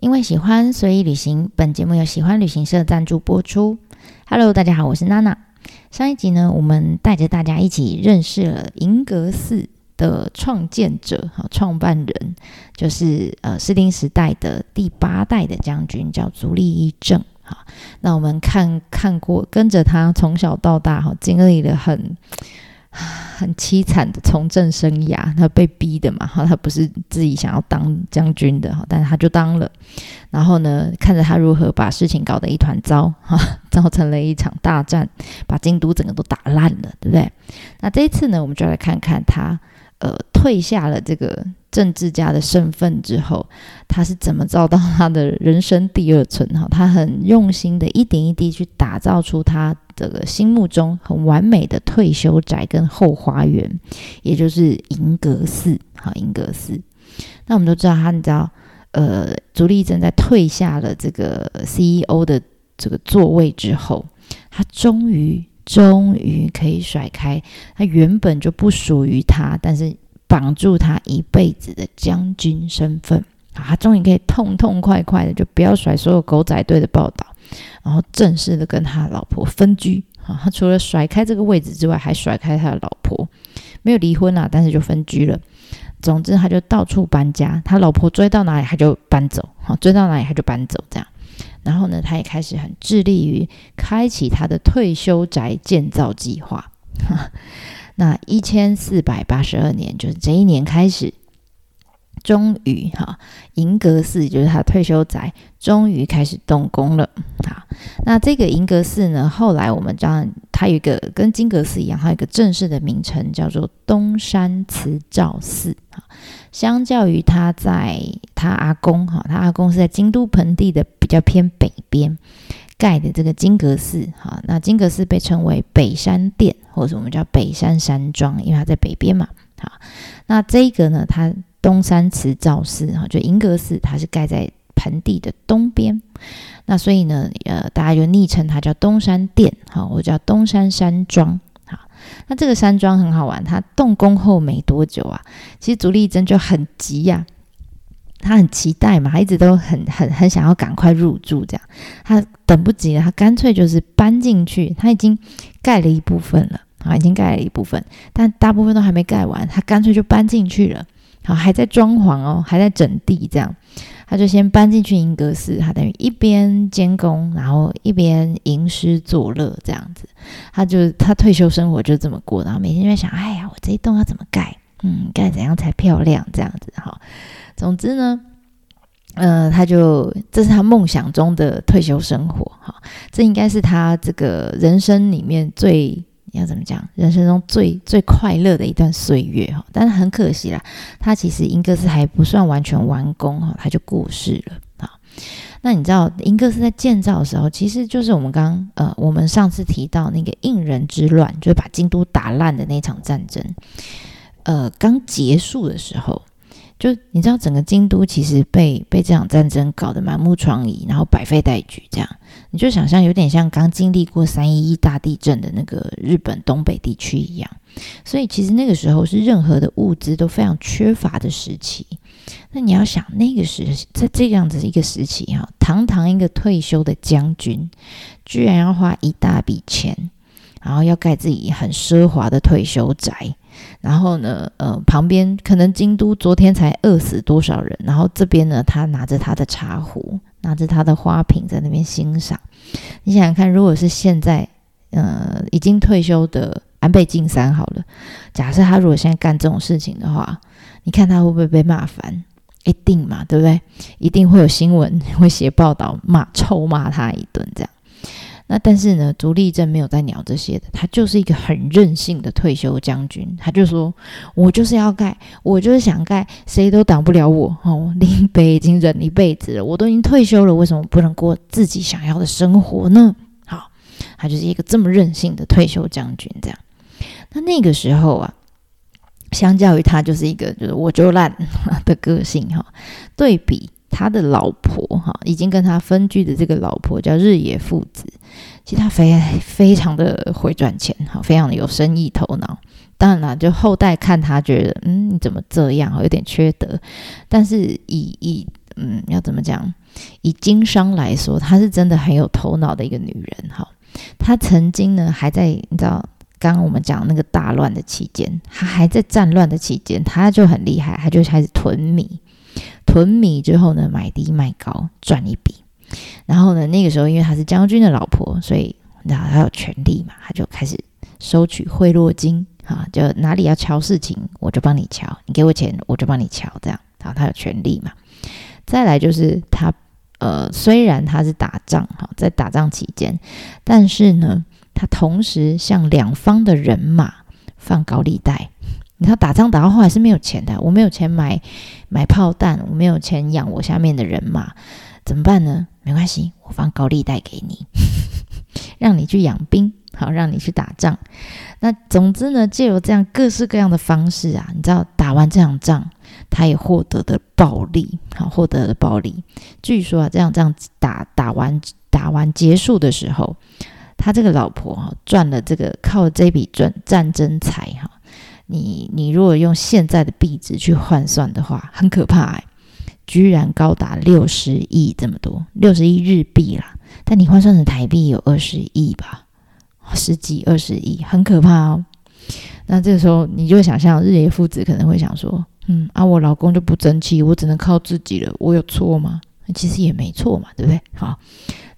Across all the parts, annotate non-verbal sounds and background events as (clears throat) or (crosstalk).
因为喜欢，所以旅行。本节目由喜欢旅行社赞助播出。Hello，大家好，我是娜娜。上一集呢，我们带着大家一起认识了银阁寺的创建者，和，创办人就是呃，士丁时代的第八代的将军，叫足利义政。哈，那我们看看过，跟着他从小到大，哈，经历了很。(sighs) 很凄惨的从政生涯，他被逼的嘛，哈，他不是自己想要当将军的，哈，但是他就当了。然后呢，看着他如何把事情搞得一团糟，哈，(laughs) 造成了一场大战，把京都整个都打烂了，对不对？那这一次呢，我们就来看看他，呃，退下了这个政治家的身份之后，他是怎么找到他的人生第二春，哈，他很用心的一点一滴去打造出他。这个心目中很完美的退休宅跟后花园，也就是银阁寺。哈，银阁寺。那我们都知道，他你知道，呃，朱立正在退下了这个 CEO 的这个座位之后，他终于终于可以甩开他原本就不属于他，但是绑住他一辈子的将军身份。啊，他终于可以痛痛快快的，就不要甩所有狗仔队的报道。然后正式的跟他老婆分居啊，他除了甩开这个位置之外，还甩开他的老婆，没有离婚啊，但是就分居了。总之，他就到处搬家，他老婆追到哪里他就搬走，好追到哪里他就搬走这样。然后呢，他也开始很致力于开启他的退休宅建造计划。那一千四百八十二年，就是这一年开始。终于哈，银阁寺就是他退休宅，终于开始动工了。好，那这个银阁寺呢，后来我们知道它有一个跟金阁寺一样，它有一个正式的名称叫做东山慈照寺。啊，相较于他在他阿公哈，他阿公是在京都盆地的比较偏北边盖的这个金阁寺。哈，那金阁寺被称为北山殿，或者我们叫北山山庄，因为它在北边嘛。好，那这个呢，它东山慈照寺哈，就银阁寺，它是盖在盆地的东边。那所以呢，呃，大家就昵称它叫东山殿，哈，或叫东山山庄。哈，那这个山庄很好玩，它动工后没多久啊，其实足利真就很急呀，他很期待嘛，他一直都很很很想要赶快入住，这样他等不及了，他干脆就是搬进去，他已经盖了一部分了，啊，已经盖了一部分，但大部分都还没盖完，他干脆就搬进去了。好，还在装潢哦，还在整地，这样，他就先搬进去银阁寺，他等于一边监工，然后一边吟诗作乐，这样子，他就他退休生活就这么过，然后每天就在想，哎呀，我这一栋要怎么盖？嗯，盖怎样才漂亮？这样子，哈，总之呢，呃，他就这是他梦想中的退休生活，哈，这应该是他这个人生里面最。要怎么讲？人生中最最快乐的一段岁月哈，但是很可惜啦，他其实英格斯还不算完全完工哈，他就过世了啊。那你知道英格斯在建造的时候，其实就是我们刚呃，我们上次提到那个应人之乱，就是把京都打烂的那场战争，呃，刚结束的时候。就你知道，整个京都其实被被这场战争搞得满目疮痍，然后百废待举，这样你就想象有点像刚经历过三一一大地震的那个日本东北地区一样。所以其实那个时候是任何的物资都非常缺乏的时期。那你要想，那个时在这样子一个时期哈，堂堂一个退休的将军，居然要花一大笔钱，然后要盖自己很奢华的退休宅。然后呢，呃，旁边可能京都昨天才饿死多少人，然后这边呢，他拿着他的茶壶，拿着他的花瓶在那边欣赏。你想想看，如果是现在，呃，已经退休的安倍晋三好了，假设他如果现在干这种事情的话，你看他会不会被骂烦？一定嘛，对不对？一定会有新闻会写报道骂臭骂他一顿这样。那但是呢，足利政没有在鸟这些的，他就是一个很任性的退休将军。他就说：“我就是要盖，我就是想盖，谁都挡不了我。哦，林北已经忍一辈子了，我都已经退休了，为什么不能过自己想要的生活呢？”好，他就是一个这么任性的退休将军。这样，那那个时候啊，相较于他就是一个就是我就烂的个性哈，对比。他的老婆哈，已经跟他分居的这个老婆叫日野父子，其实他非非常的会赚钱哈，非常的有生意头脑。当然了，就后代看他觉得，嗯，你怎么这样，有点缺德。但是以以嗯，要怎么讲？以经商来说，她是真的很有头脑的一个女人。哈，她曾经呢还在你知道，刚刚我们讲那个大乱的期间，她还在战乱的期间，她就很厉害，她就开始囤米，囤米之后呢，买低卖高赚一笔。然后呢，那个时候因为她是将军的老婆，所以你知道她有权利嘛，她就开始收取贿赂金。啊，就哪里要敲事情，我就帮你敲，你给我钱，我就帮你敲，这样，好，他有权利嘛。再来就是他，呃，虽然他是打仗，哈，在打仗期间，但是呢，他同时向两方的人马放高利贷。你看打仗打到后来是没有钱的，我没有钱买买炮弹，我没有钱养我下面的人马，怎么办呢？没关系，我放高利贷给你，(laughs) 让你去养兵。好，让你去打仗。那总之呢，借由这样各式各样的方式啊，你知道打完这场仗，他也获得的暴利，好，获得了暴利。据说啊，这样这样打打完打完结束的时候，他这个老婆哈赚了这个靠这笔赚战争财哈，你你如果用现在的币值去换算的话，很可怕哎，居然高达六十亿这么多，六十亿日币啦。但你换算成台币有二十亿吧？十几二十亿，很可怕哦。那这个时候，你就想象日野父子可能会想说：“嗯啊，我老公就不争气，我只能靠自己了，我有错吗？”其实也没错嘛，对不对？好，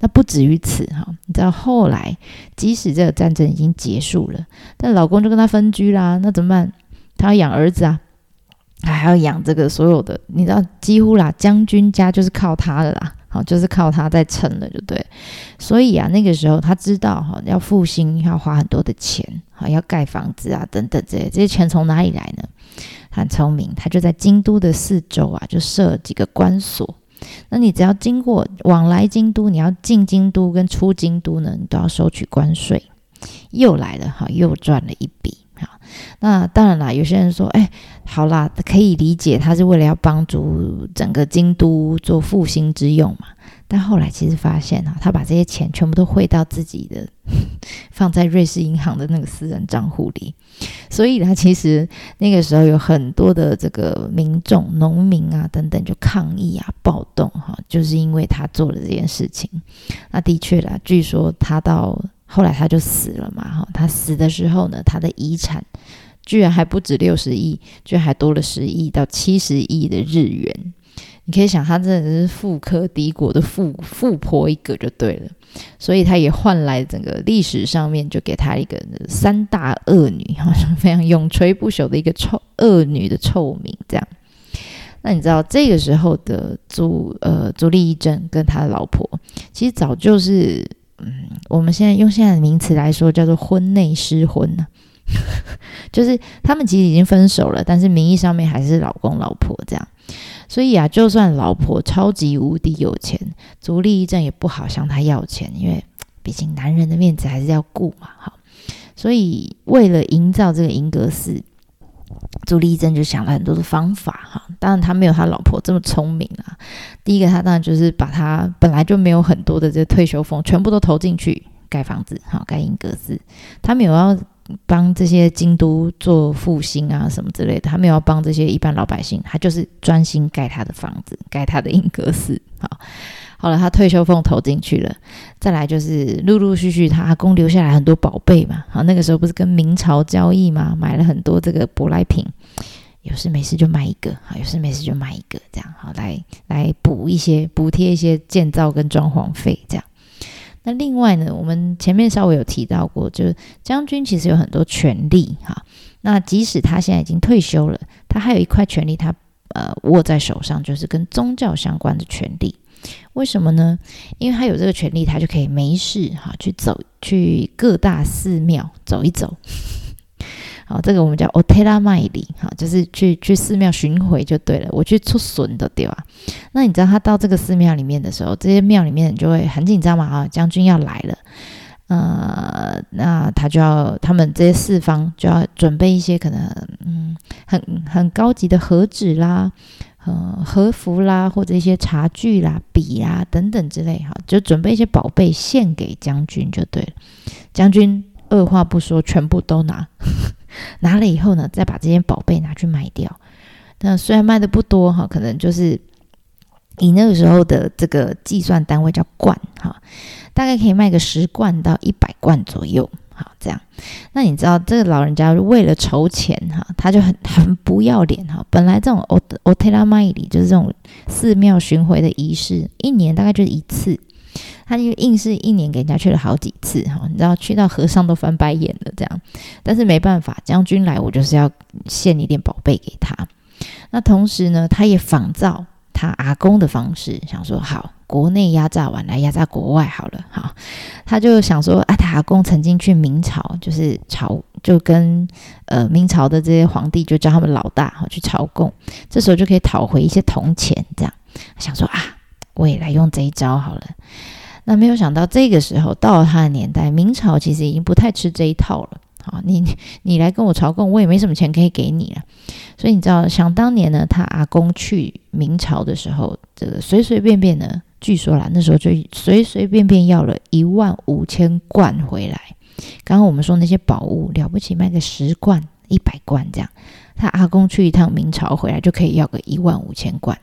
那不止于此哈。你知道后来，即使这个战争已经结束了，但老公就跟他分居啦，那怎么办？他要养儿子啊，还要养这个所有的，你知道，几乎啦，将军家就是靠他的啦。好，就是靠他在撑了，就对。所以啊，那个时候他知道哈，要复兴要花很多的钱，好要盖房子啊等等这些，这些钱从哪里来呢？很聪明，他就在京都的四周啊，就设几个关所。那你只要经过往来京都，你要进京都跟出京都呢，你都要收取关税。又来了哈，又赚了一笔。那当然啦，有些人说，哎，好啦，可以理解，他是为了要帮助整个京都做复兴之用嘛。但后来其实发现啊，他把这些钱全部都汇到自己的 (laughs) 放在瑞士银行的那个私人账户里，所以他其实那个时候有很多的这个民众、农民啊等等就抗议啊、暴动哈，就是因为他做了这件事情。那的确啦，据说他到。后来他就死了嘛，哈，他死的时候呢，他的遗产居然还不止六十亿，居然还多了十亿到七十亿的日元。你可以想，他真的是富可敌国的富富婆一个就对了，所以他也换来整个历史上面就给他一个三大恶女，好像非常永垂不朽的一个臭恶女的臭名。这样，那你知道这个时候的朱呃朱丽一真跟他的老婆，其实早就是。嗯，我们现在用现在的名词来说，叫做婚内失婚呢，(laughs) 就是他们其实已经分手了，但是名义上面还是老公老婆这样。所以啊，就算老婆超级无敌有钱，足利义正也不好向他要钱，因为毕竟男人的面子还是要顾嘛。好，所以为了营造这个银阁寺。朱丽珍就想了很多的方法哈，当然他没有他老婆这么聪明啊。第一个，他当然就是把他本来就没有很多的这退休俸全部都投进去盖房子，哈，盖英格斯。他没有要帮这些京都做复兴啊什么之类的，他没有要帮这些一般老百姓，他就是专心盖他的房子，盖他的英格斯，好。好了，他退休俸投进去了，再来就是陆陆续续他阿公留下来很多宝贝嘛。好，那个时候不是跟明朝交易嘛，买了很多这个舶来品，有事没事就买一个，好，有事没事就买一个，这样好来来补一些补贴一些建造跟装潢费这样。那另外呢，我们前面稍微有提到过，就是将军其实有很多权利哈。那即使他现在已经退休了，他还有一块权利，他呃握在手上，就是跟宗教相关的权利。为什么呢？因为他有这个权利，他就可以没事哈去走去各大寺庙走一走。(laughs) 好，这个我们叫 otera 麦里哈，就是去去寺庙巡回就对了。我去出损的对吧？那你知道他到这个寺庙里面的时候，这些庙里面就会很紧张嘛啊，将军要来了，呃，那他就要他们这些四方就要准备一些可能嗯很很高级的盒子啦。呃，和服啦，或者一些茶具啦、笔啊等等之类，哈，就准备一些宝贝献给将军就对了。将军二话不说，全部都拿，(laughs) 拿了以后呢，再把这些宝贝拿去卖掉。那虽然卖的不多哈，可能就是以那个时候的这个计算单位叫罐哈，大概可以卖个十罐到一百罐左右。好，这样，那你知道这个老人家为了筹钱哈，他就很很不要脸哈。本来这种 o o t e l a m a i 里就是这种寺庙巡回的仪式，一年大概就是一次，他就硬是一年给人家去了好几次哈。你知道去到和尚都翻白眼了这样，但是没办法，将军来我就是要献一点宝贝给他。那同时呢，他也仿造。他阿公的方式，想说好，国内压榨完来压榨国外好了，好，他就想说啊，他阿公曾经去明朝，就是朝就跟呃明朝的这些皇帝就叫他们老大哈去朝贡，这时候就可以讨回一些铜钱，这样想说啊，我也来用这一招好了。那没有想到这个时候到了他的年代，明朝其实已经不太吃这一套了。好，你你来跟我朝贡，我也没什么钱可以给你了。所以你知道，想当年呢，他阿公去明朝的时候，这个随随便便呢，据说啦，那时候就随随便便要了一万五千贯回来。刚刚我们说那些宝物了不起，卖个十贯、一百贯这样，他阿公去一趟明朝回来就可以要个一万五千贯。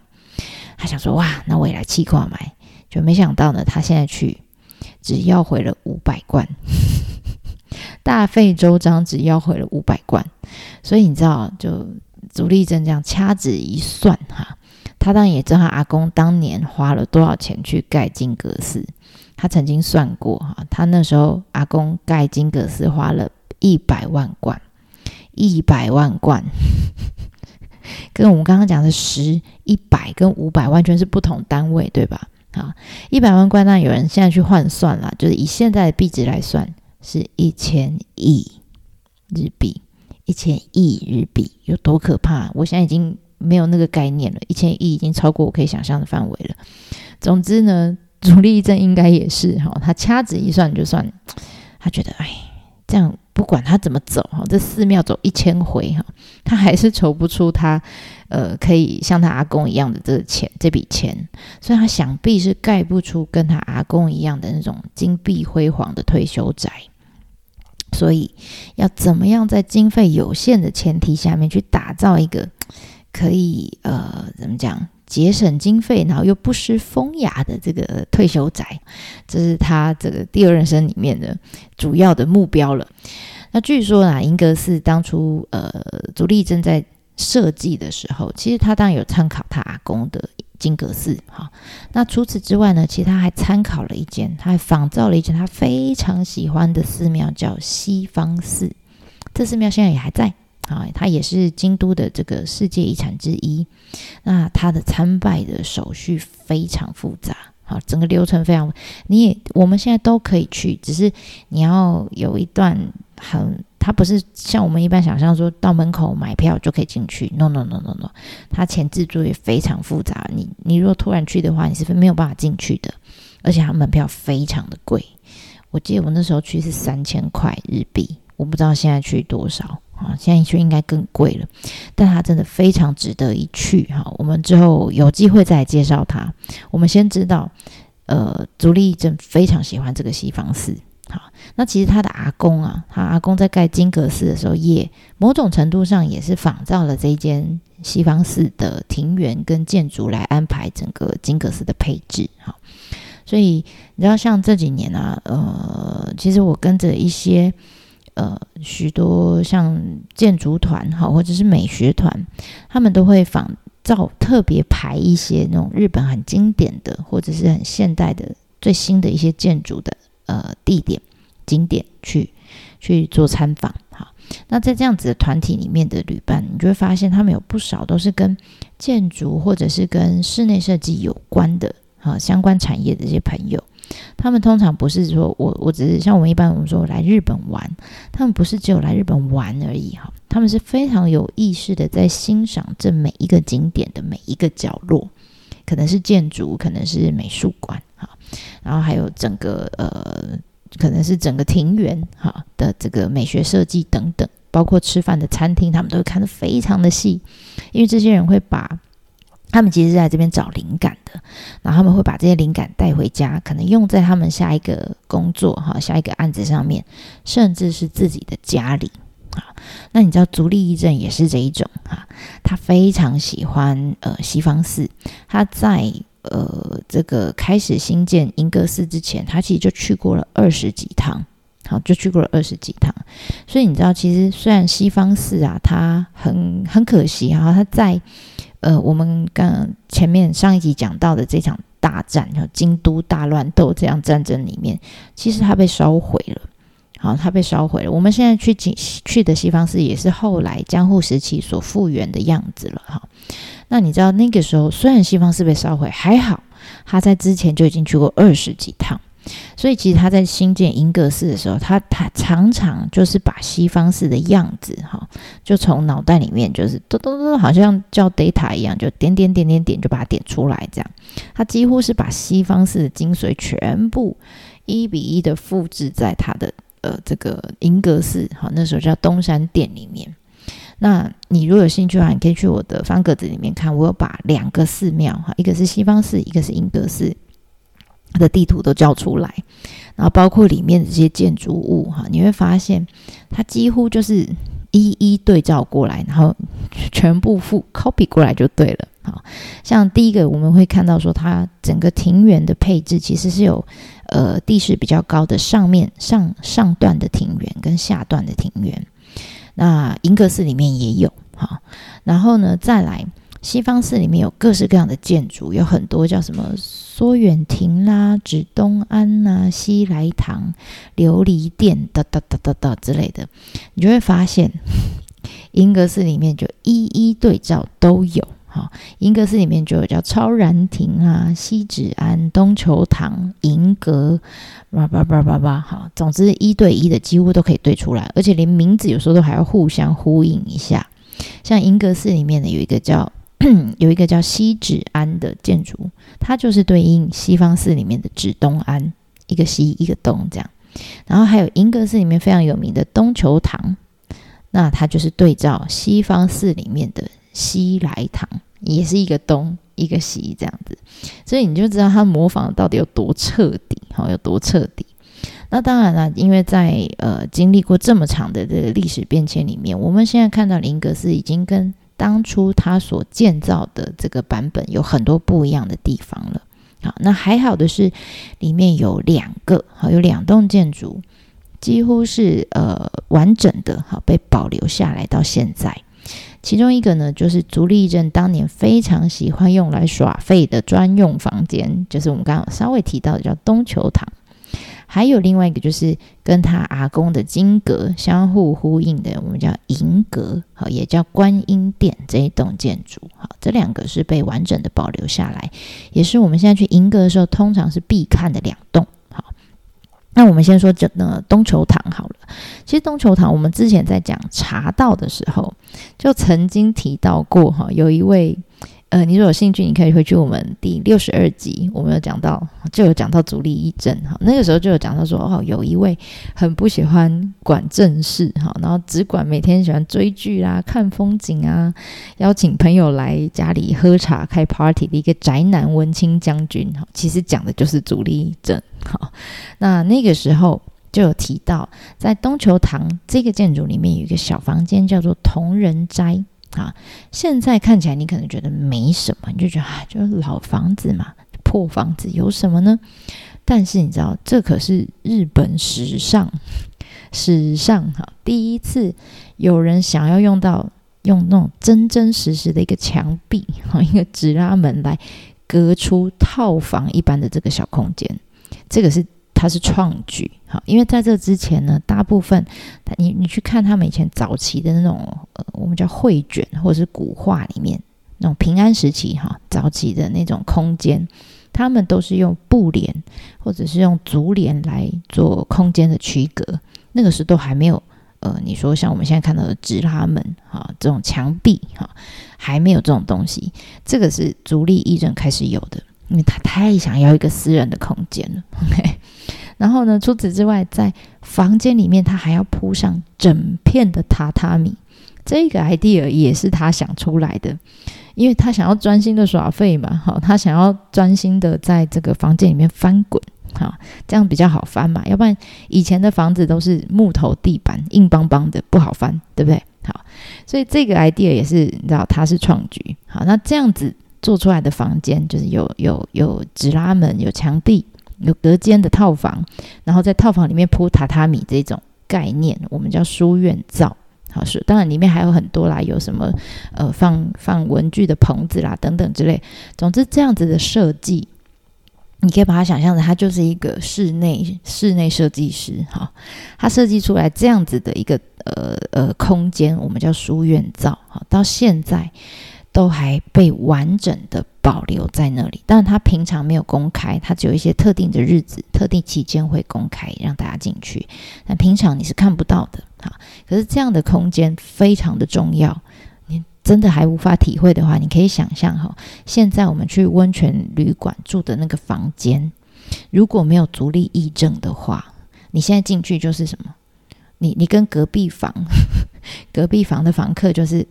他想说，哇，那我也来气挂买，就没想到呢，他现在去只要回了五百贯。大费周章，只要回了五百贯，所以你知道，就足力正这样掐指一算，哈，他当然也知道他阿公当年花了多少钱去盖金阁寺。他曾经算过，哈，他那时候阿公盖金阁寺花了一百万贯，一百万贯，(laughs) 跟我们刚刚讲的十、一百跟五百完全是不同单位，对吧？啊，一百万贯，那有人现在去换算了，就是以现在的币值来算。是一千亿日币，一千亿日币有多可怕？我现在已经没有那个概念了。一千亿已经超过我可以想象的范围了。总之呢，(laughs) 主力一阵应该也是哈，他掐指一算就算，他觉得哎，这样不管他怎么走哈，这寺庙走一千回哈，他还是筹不出他呃可以像他阿公一样的这个钱这笔钱，所以他想必是盖不出跟他阿公一样的那种金碧辉煌的退休宅。所以，要怎么样在经费有限的前提下面去打造一个可以呃怎么讲节省经费，然后又不失风雅的这个退休宅，这是他这个第二人生里面的主要的目标了。那据说啊，英格斯当初呃，足利正在设计的时候，其实他当然有参考他阿公的。金阁寺，哈，那除此之外呢？其实他还参考了一间，他还仿造了一间他非常喜欢的寺庙，叫西方寺。这寺庙现在也还在，啊，它也是京都的这个世界遗产之一。那它的参拜的手续非常复杂，好，整个流程非常，你也我们现在都可以去，只是你要有一段很。它不是像我们一般想象说到门口买票就可以进去，no no no no no，它前置作业非常复杂，你你如果突然去的话，你是没有办法进去的，而且它门票非常的贵，我记得我那时候去是三千块日币，我不知道现在去多少啊，现在去应该更贵了，但它真的非常值得一去哈，我们之后有机会再介绍它，我们先知道，呃，足利正非常喜欢这个西方寺。好，那其实他的阿公啊，他阿公在盖金阁寺的时候，也某种程度上也是仿造了这间西方寺的庭园跟建筑来安排整个金阁寺的配置。哈，所以你知道，像这几年啊，呃，其实我跟着一些呃许多像建筑团哈，或者是美学团，他们都会仿造特别排一些那种日本很经典的或者是很现代的最新的一些建筑的。呃，地点景点去去做参访，哈，那在这样子的团体里面的旅伴，你就会发现他们有不少都是跟建筑或者是跟室内设计有关的，哈，相关产业的这些朋友，他们通常不是说我我只是像我们一般我们说来日本玩，他们不是只有来日本玩而已，哈，他们是非常有意识的在欣赏这每一个景点的每一个角落，可能是建筑，可能是美术馆哈。然后还有整个呃，可能是整个庭园哈的这个美学设计等等，包括吃饭的餐厅，他们都会看得非常的细，因为这些人会把他们其实是在这边找灵感的，然后他们会把这些灵感带回家，可能用在他们下一个工作哈，下一个案子上面，甚至是自己的家里啊。那你知道足利义政也是这一种哈，他非常喜欢呃西方寺，他在。呃这个开始新建银阁寺之前，他其实就去过了二十几趟，好，就去过了二十几趟。所以你知道，其实虽然西方寺啊，它很很可惜哈，它在呃我们刚前面上一集讲到的这场大战，就京都大乱斗这样战争里面，其实它被烧毁了。好，它被烧毁了。我们现在去去去的西方寺也是后来江户时期所复原的样子了。哈，那你知道那个时候虽然西方寺被烧毁，还好他在之前就已经去过二十几趟，所以其实他在新建银阁寺的时候，他他常常就是把西方寺的样子哈，就从脑袋里面就是嘟嘟嘟，好像叫 data 一样，就点点点点点就把它点出来。这样，他几乎是把西方寺的精髓全部一比一的复制在他的。呃，这个银阁寺，好，那时候叫东山殿里面。那你如果有兴趣的话，你可以去我的方格子里面看，我有把两个寺庙，哈，一个是西方寺，一个是银阁寺它的地图都叫出来，然后包括里面的这些建筑物，哈，你会发现它几乎就是一一对照过来，然后全部复 copy 过来就对了。好像第一个我们会看到说，它整个庭园的配置其实是有。呃，地势比较高的上面上上段的庭园跟下段的庭园，那银阁寺里面也有哈。然后呢，再来西方寺里面有各式各样的建筑，有很多叫什么缩远亭啦、指东庵呐、西来堂、琉璃殿哒哒哒哒哒之类的，你就会发现 (laughs) 银阁寺里面就一一对照都有。好，银阁寺里面就有叫超然亭啊、西止庵、东球堂、银阁，叭叭叭叭叭。好，总之一对一的几乎都可以对出来，而且连名字有时候都还要互相呼应一下。像银阁寺里面呢，有一个叫 (clears throat) 有一个叫西止庵的建筑，它就是对应西方寺里面的止东庵，一个西一个东这样。然后还有银阁寺里面非常有名的东球堂，那它就是对照西方寺里面的。西来堂也是一个东一个西这样子，所以你就知道它模仿到底有多彻底，好有多彻底。那当然了，因为在呃经历过这么长的这个历史变迁里面，我们现在看到林格斯已经跟当初他所建造的这个版本有很多不一样的地方了。好，那还好的是里面有两个，好有两栋建筑几乎是呃完整的，好被保留下来到现在。其中一个呢，就是足利义政当年非常喜欢用来耍废的专用房间，就是我们刚刚稍微提到的叫东球堂。还有另外一个，就是跟他阿公的金阁相互呼应的，我们叫银阁，好，也叫观音殿这一栋建筑。好，这两个是被完整的保留下来，也是我们现在去银阁的时候，通常是必看的两栋。那我们先说这呢东球堂好了。其实东球堂，我们之前在讲茶道的时候，就曾经提到过哈，有一位。呃，你如果有兴趣，你可以回去我们第六十二集，我们有讲到，就有讲到足利义政哈。那个时候就有讲到说，哦，有一位很不喜欢管正事哈，然后只管每天喜欢追剧啦、看风景啊，邀请朋友来家里喝茶、开 party 的一个宅男文青将军哈。其实讲的就是足利义政哈。那那个时候就有提到，在东球堂这个建筑里面有一个小房间，叫做同仁斋。啊，现在看起来你可能觉得没什么，你就觉得啊，就是老房子嘛，破房子有什么呢？但是你知道，这可是日本史上史上哈第一次有人想要用到用那种真真实实的一个墙壁和，一个纸拉门来隔出套房一般的这个小空间，这个是。它是创举，好，因为在这之前呢，大部分，你你去看他们以前早期的那种，呃，我们叫绘卷或者是古画里面那种平安时期哈早期的那种空间，他们都是用布帘或者是用竹帘来做空间的区隔，那个时候都还没有，呃，你说像我们现在看到的直拉门哈这种墙壁哈，还没有这种东西，这个是足利义政开始有的。因为他太想要一个私人的空间了，OK。(laughs) 然后呢，除此之外，在房间里面他还要铺上整片的榻榻米，这个 idea 也是他想出来的，因为他想要专心的耍废嘛，好，他想要专心的在这个房间里面翻滚，好，这样比较好翻嘛，要不然以前的房子都是木头地板，硬邦邦的，不好翻，对不对？好，所以这个 idea 也是你知道他是创举，好，那这样子。做出来的房间，就是有有有纸拉门、有墙壁、有隔间的套房，然后在套房里面铺榻榻米这种概念，我们叫书院造。好是，当然里面还有很多啦，有什么呃放放文具的棚子啦等等之类。总之这样子的设计，你可以把它想象成它就是一个室内室内设计师哈，他设计出来这样子的一个呃呃空间，我们叫书院造。好，到现在。都还被完整的保留在那里，但是他平常没有公开，他只有一些特定的日子、特定期间会公开让大家进去，但平常你是看不到的。哈，可是这样的空间非常的重要，你真的还无法体会的话，你可以想象哈，现在我们去温泉旅馆住的那个房间，如果没有足力议证的话，你现在进去就是什么？你你跟隔壁房、(laughs) 隔壁房的房客就是。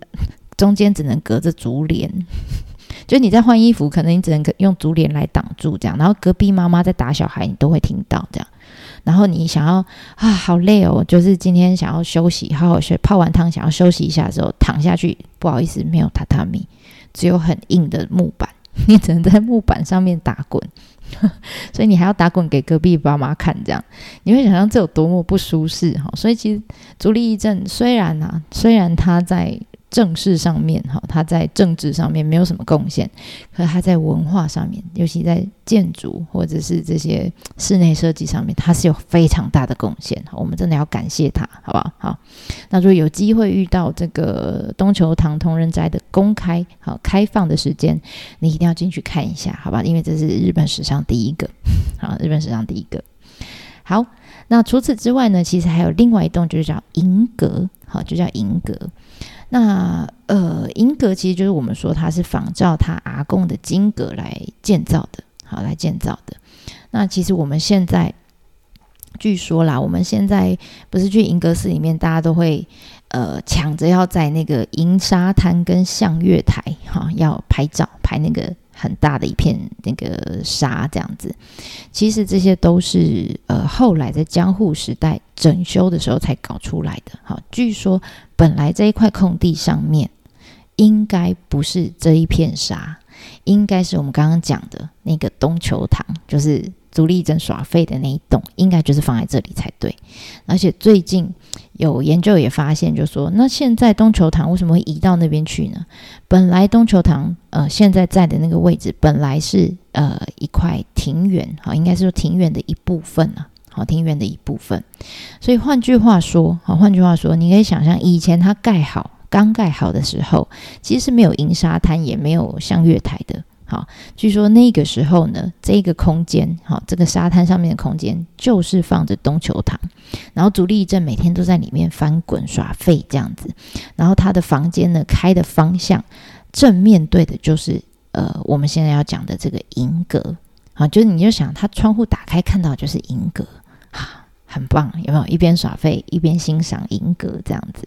中间只能隔着竹帘，(laughs) 就你在换衣服，可能你只能用竹帘来挡住这样。然后隔壁妈妈在打小孩，你都会听到这样。然后你想要啊，好累哦，就是今天想要休息，好好睡，泡完汤想要休息一下的时候躺下去，不好意思，没有榻榻米，只有很硬的木板，(laughs) 你只能在木板上面打滚，(laughs) 所以你还要打滚给隔壁爸妈看，这样你会想象这有多么不舒适哈。所以其实足利义正虽然啊，虽然他在政事上面，哈，他在政治上面没有什么贡献，可他在文化上面，尤其在建筑或者是这些室内设计上面，他是有非常大的贡献。我们真的要感谢他，好不好？好，那如果有机会遇到这个东球堂同仁斋的公开好开放的时间，你一定要进去看一下，好吧？因为这是日本史上第一个，好，日本史上第一个。好，那除此之外呢，其实还有另外一栋，就是叫银阁，好，就叫银阁。那呃，银阁其实就是我们说它是仿照它阿贡的金阁来建造的，好来建造的。那其实我们现在据说啦，我们现在不是去银阁寺里面，大家都会呃抢着要在那个银沙滩跟向月台哈要拍照拍那个。很大的一片那个沙，这样子，其实这些都是呃后来在江户时代整修的时候才搞出来的。好，据说本来这一块空地上面应该不是这一片沙，应该是我们刚刚讲的那个东球堂，就是足利镇耍废的那一栋，应该就是放在这里才对。而且最近。有研究也发现，就说那现在东球堂为什么会移到那边去呢？本来东球堂呃现在在的那个位置本来是呃一块庭园，好，应该是说庭园的一部分啊，好，庭园的一部分。所以换句话说，好，换句话说，你可以想象以前它盖好刚盖好的时候，其实是没有银沙滩，也没有像月台的。好，据说那个时候呢，这个空间，好，这个沙滩上面的空间就是放着东球堂，然后足利镇每天都在里面翻滚耍废这样子，然后他的房间呢开的方向正面对的就是呃我们现在要讲的这个银阁，好，就是你就想他窗户打开看到就是银阁，哈，很棒，有没有？一边耍废一边欣赏银阁这样子。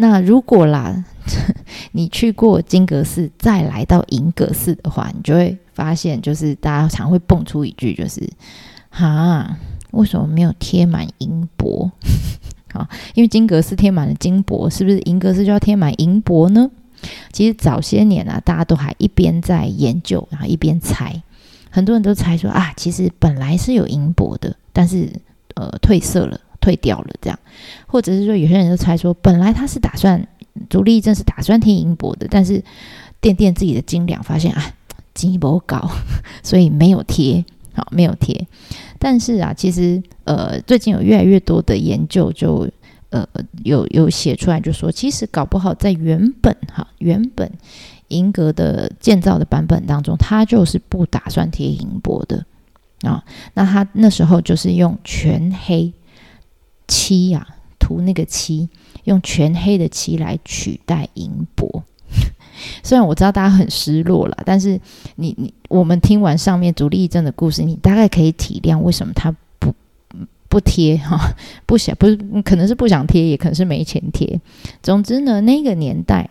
那如果啦，(laughs) 你去过金阁寺，再来到银阁寺的话，你就会发现，就是大家常会蹦出一句，就是“哈，为什么没有贴满银箔？” (laughs) 好，因为金阁寺贴满了金箔，是不是银阁寺就要贴满银箔呢？其实早些年啊，大家都还一边在研究，然后一边猜，很多人都猜说啊，其实本来是有银箔的，但是呃褪色了。退掉了，这样，或者是说，有些人就猜说，本来他是打算足利义正是打算贴银箔的，但是垫垫自己的斤两，发现啊金箔高，(laughs) 所以没有贴，好，没有贴。但是啊，其实呃，最近有越来越多的研究，就呃有有写出来，就说其实搞不好在原本哈原本银阁的建造的版本当中，他就是不打算贴银箔的啊。那他那时候就是用全黑。漆呀，涂那个漆，用全黑的漆来取代银箔。(laughs) 虽然我知道大家很失落了，但是你你我们听完上面足利义正的故事，你大概可以体谅为什么他不不贴哈，不想不是可能是不想贴，也可能是没钱贴。总之呢，那个年代，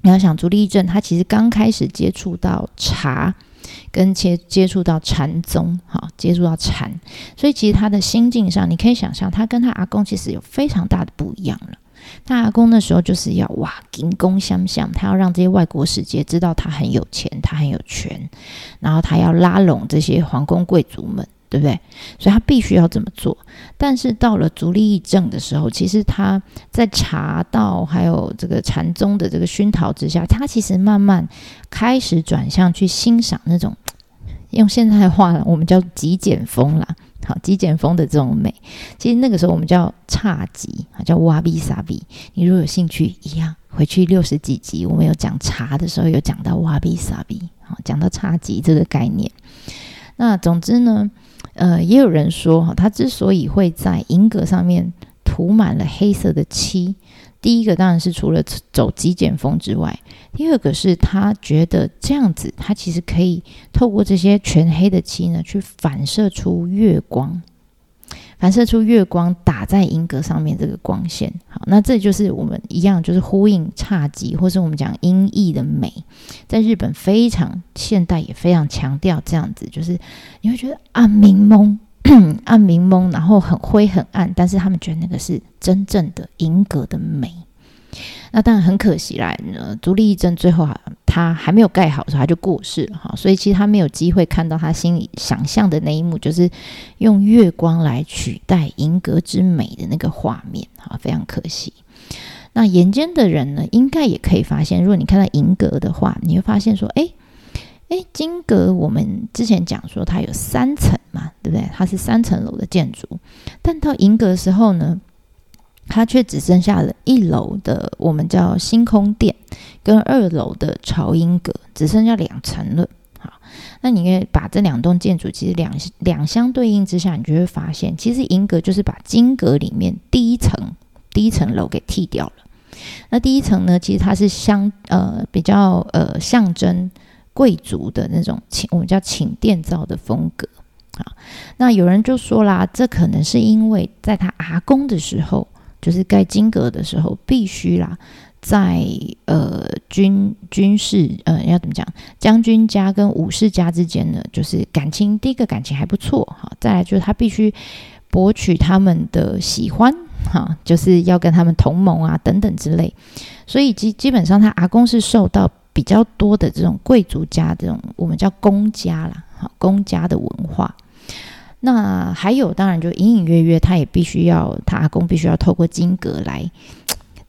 你要想足利义正，他其实刚开始接触到茶。跟接接触到禅宗，哈，接触到禅，所以其实他的心境上，你可以想象，他跟他阿公其实有非常大的不一样了。他阿公那时候就是要哇，金公相向，他要让这些外国使节知道他很有钱，他很有权，然后他要拉拢这些皇宫贵族们。对不对？所以他必须要这么做。但是到了足利义政的时候，其实他在茶道还有这个禅宗的这个熏陶之下，他其实慢慢开始转向去欣赏那种 (tsk) 用现在的话，我们叫极简风啦。好，极简风的这种美，其实那个时候我们叫侘寂啊，叫哇比萨比。你如果有兴趣，一样回去六十几集，我们有讲茶的时候有讲到哇比萨比，好，讲到侘寂这个概念。那总之呢。呃，也有人说哈，他之所以会在银格上面涂满了黑色的漆，第一个当然是除了走极简风之外，第二个是他觉得这样子，他其实可以透过这些全黑的漆呢，去反射出月光。反射出月光打在银格上面这个光线，好，那这就是我们一样，就是呼应侘寂，或是我们讲音译的美，在日本非常现代，也非常强调这样子，就是你会觉得暗明蒙，(clears throat) 暗明蒙，然后很灰很暗，但是他们觉得那个是真正的银格的美。那当然很可惜啦，呃，足利义政最后他还没有盖好的时候他就过世了哈，所以其实他没有机会看到他心里想象的那一幕，就是用月光来取代银阁之美的那个画面哈，非常可惜。那眼尖的人呢，应该也可以发现，如果你看到银阁的话，你会发现说，哎哎，金阁我们之前讲说它有三层嘛，对不对？它是三层楼的建筑，但到银阁的时候呢？它却只剩下了一楼的我们叫星空殿，跟二楼的朝音阁，只剩下两层了。好，那你可以把这两栋建筑其实两两相对应之下，你就会发现，其实银阁就是把金阁里面第一层第一层楼给剃掉了。那第一层呢，其实它是相呃比较呃象征贵族的那种请我们叫请殿造的风格。好，那有人就说啦，这可能是因为在他阿公的时候。就是盖金阁的时候，必须啦，在呃军军事呃要怎么讲，将军家跟武士家之间呢，就是感情第一个感情还不错哈，再来就是他必须博取他们的喜欢哈，就是要跟他们同盟啊等等之类，所以基基本上他阿公是受到比较多的这种贵族家这种我们叫公家啦，哈公家的文化。那还有，当然就隐隐约约，他也必须要，他阿公必须要透过金阁来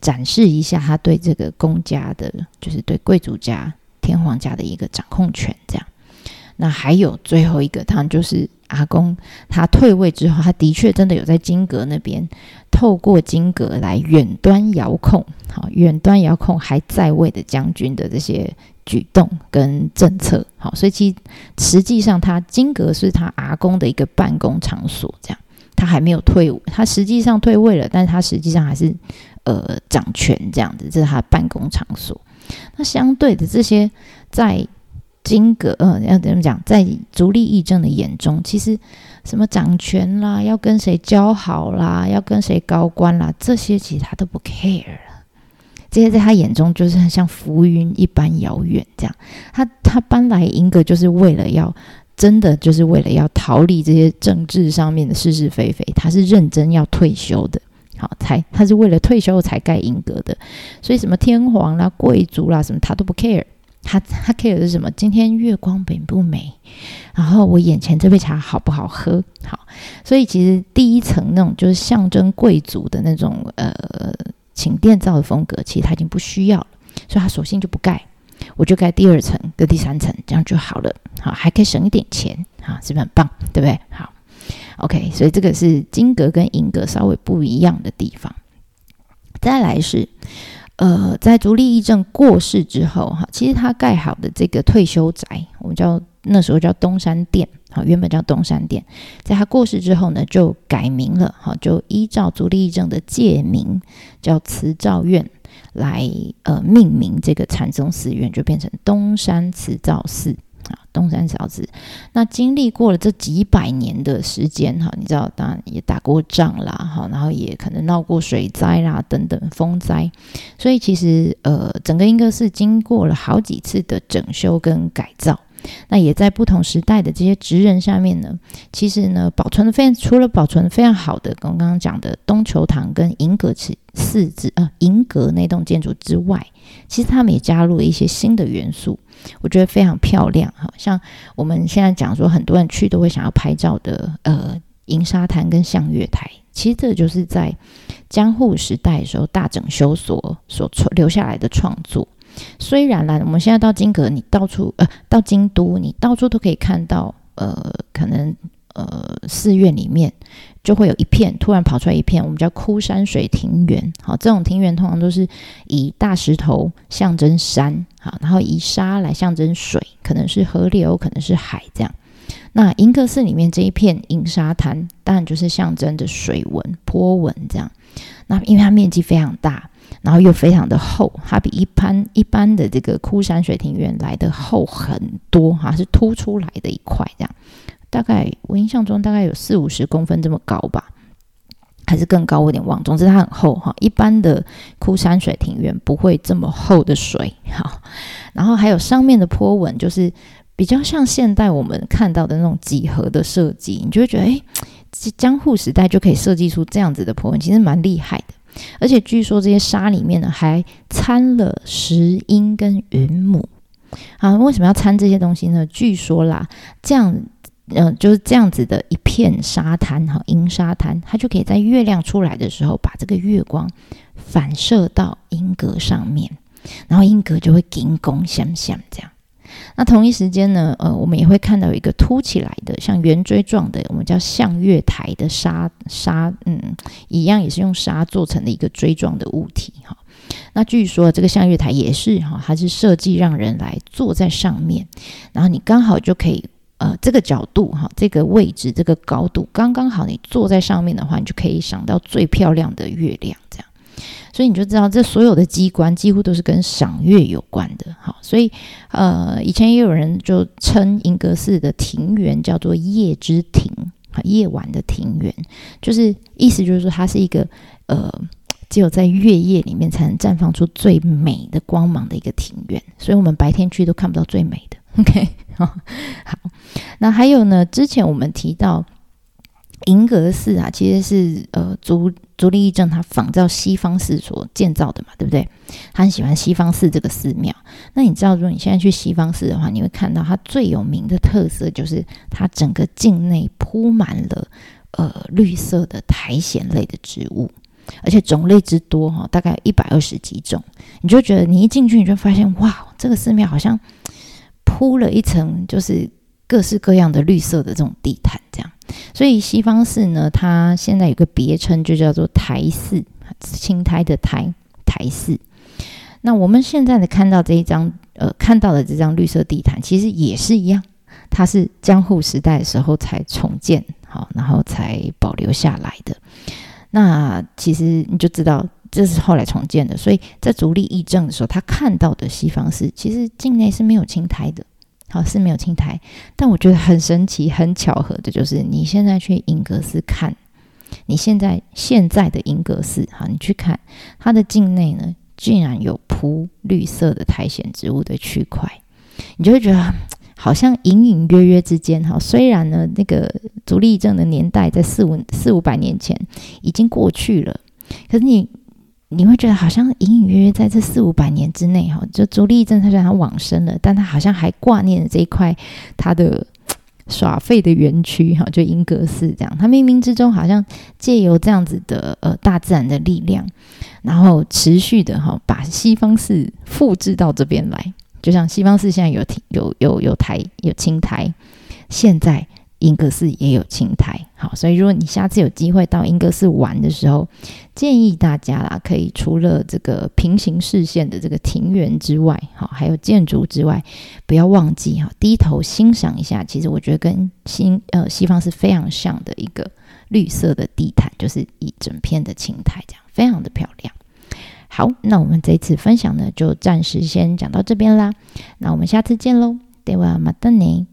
展示一下他对这个公家的，就是对贵族家、天皇家的一个掌控权。这样，那还有最后一个，当然就是阿公他退位之后，他的确真的有在金阁那边透过金阁来远端遥控，好，远端遥控还在位的将军的这些。举动跟政策，好，所以其实际上他金阁是他阿公的一个办公场所，这样他还没有退伍，他实际上退位了，但是他实际上还是呃掌权这样子，这是他的办公场所。那相对的这些在金阁，呃，要怎么讲，在足利义政的眼中，其实什么掌权啦，要跟谁交好啦，要跟谁高官啦，这些其实他都不 care。这些在他眼中就是很像浮云一般遥远，这样。他他搬来英格就是为了要真的就是为了要逃离这些政治上面的是是非非，他是认真要退休的。好，才他是为了退休才盖英格的，所以什么天皇啦、贵族啦什么他都不 care，他他 care 的是什么？今天月光美不美？然后我眼前这杯茶好不好喝？好，所以其实第一层那种就是象征贵族的那种呃。请电造的风格，其实他已经不需要了，所以他索性就不盖，我就盖第二层跟第三层，这样就好了，好，还可以省一点钱，好，是不是很棒？对不对？好，OK，所以这个是金格跟银格稍微不一样的地方。再来是，呃，在足利义政过世之后，哈，其实他盖好的这个退休宅，我们叫那时候叫东山殿。好，原本叫东山殿，在他过世之后呢，就改名了。好，就依照足利义政的戒名，叫慈照院来呃命名这个禅宗寺院，就变成东山慈照寺。啊，东山小子。那经历过了这几百年的时间，哈，你知道，当然也打过仗啦，哈，然后也可能闹过水灾啦等等风灾，所以其实呃，整个应该是经过了好几次的整修跟改造。那也在不同时代的这些职人下面呢，其实呢，保存的非常除了保存非常好的，刚刚讲的东球堂跟银阁寺四字呃银阁那栋建筑之外，其实他们也加入了一些新的元素，我觉得非常漂亮哈。像我们现在讲说，很多人去都会想要拍照的呃银沙滩跟向月台，其实这就是在江户时代的时候大整修所所留下来的创作。虽然啦，我们现在到金阁，你到处呃到京都，你到处都可以看到呃可能呃寺院里面就会有一片突然跑出来一片，我们叫枯山水庭园。好，这种庭园通常都是以大石头象征山，好，然后以沙来象征水，可能是河流，可能是海这样。那银阁寺里面这一片银沙滩，当然就是象征着水纹坡纹这样。那因为它面积非常大。然后又非常的厚，它比一般一般的这个枯山水庭院来的厚很多哈，是凸出来的一块这样，大概我印象中大概有四五十公分这么高吧，还是更高，我有点忘。总之它很厚哈，一般的枯山水庭院不会这么厚的水哈。然后还有上面的坡纹，就是比较像现代我们看到的那种几何的设计，你就会觉得哎，江户时代就可以设计出这样子的坡纹，其实蛮厉害的。而且据说这些沙里面呢，还掺了石英跟云母。啊，为什么要掺这些东西呢？据说啦，这样，嗯，就是这样子的一片沙滩，哈，银沙滩，它就可以在月亮出来的时候，把这个月光反射到银阁上面，然后银阁就会金光闪闪这样。那同一时间呢，呃，我们也会看到一个凸起来的，像圆锥状的，我们叫向月台的沙沙，嗯，一样也是用沙做成的一个锥状的物体哈。那据说这个向月台也是哈，它是设计让人来坐在上面，然后你刚好就可以，呃，这个角度哈，这个位置，这个高度刚刚好，你坐在上面的话，你就可以赏到最漂亮的月亮，这样。所以你就知道，这所有的机关几乎都是跟赏月有关的。好，所以呃，以前也有人就称银阁寺的庭园叫做夜之庭，夜晚的庭园，就是意思就是说它是一个呃，只有在月夜里面才能绽放出最美的光芒的一个庭园。所以我们白天去都看不到最美的。OK，(laughs) 好，那还有呢，之前我们提到。银阁寺啊，其实是呃足足利义政他仿照西方寺所建造的嘛，对不对？他很喜欢西方寺这个寺庙。那你知道，如果你现在去西方寺的话，你会看到它最有名的特色就是它整个境内铺满了呃绿色的苔藓类的植物，而且种类之多哈，大概一百二十几种。你就觉得你一进去，你就发现哇，这个寺庙好像铺了一层就是各式各样的绿色的这种地毯，这样。所以西方寺呢，它现在有个别称，就叫做台寺，青苔的苔台寺。那我们现在的看到这一张，呃，看到的这张绿色地毯，其实也是一样，它是江户时代的时候才重建，好，然后才保留下来的。那其实你就知道，这是后来重建的。所以在足利义政的时候，他看到的西方寺，其实境内是没有青苔的。好是没有青苔，但我觉得很神奇、很巧合的，就是你现在去银阁寺看，你现在现在的银阁寺，哈，你去看它的境内呢，竟然有铺绿色的苔藓植物的区块，你就会觉得好像隐隐约约之间，哈，虽然呢，那个足利政的年代在四五四五百年前已经过去了，可是你。你会觉得好像隐隐约约在这四五百年之内，哈，就朱立正他虽然他往生了，但他好像还挂念着这一块他的 (tsk) 耍废的园区，哈，就英格寺这样。他冥冥之中好像借由这样子的呃大自然的力量，然后持续的哈把西方寺复制到这边来，就像西方寺现在有有有有台有青苔，现在。英格寺也有青苔，好，所以如果你下次有机会到英格寺玩的时候，建议大家啦，可以除了这个平行视线的这个庭园之外，好，还有建筑之外，不要忘记哈，低头欣赏一下。其实我觉得跟新呃西方是非常像的一个绿色的地毯，就是一整片的青苔，这样非常的漂亮。好，那我们这次分享呢，就暂时先讲到这边啦。那我们下次见喽，对哇，马德尼。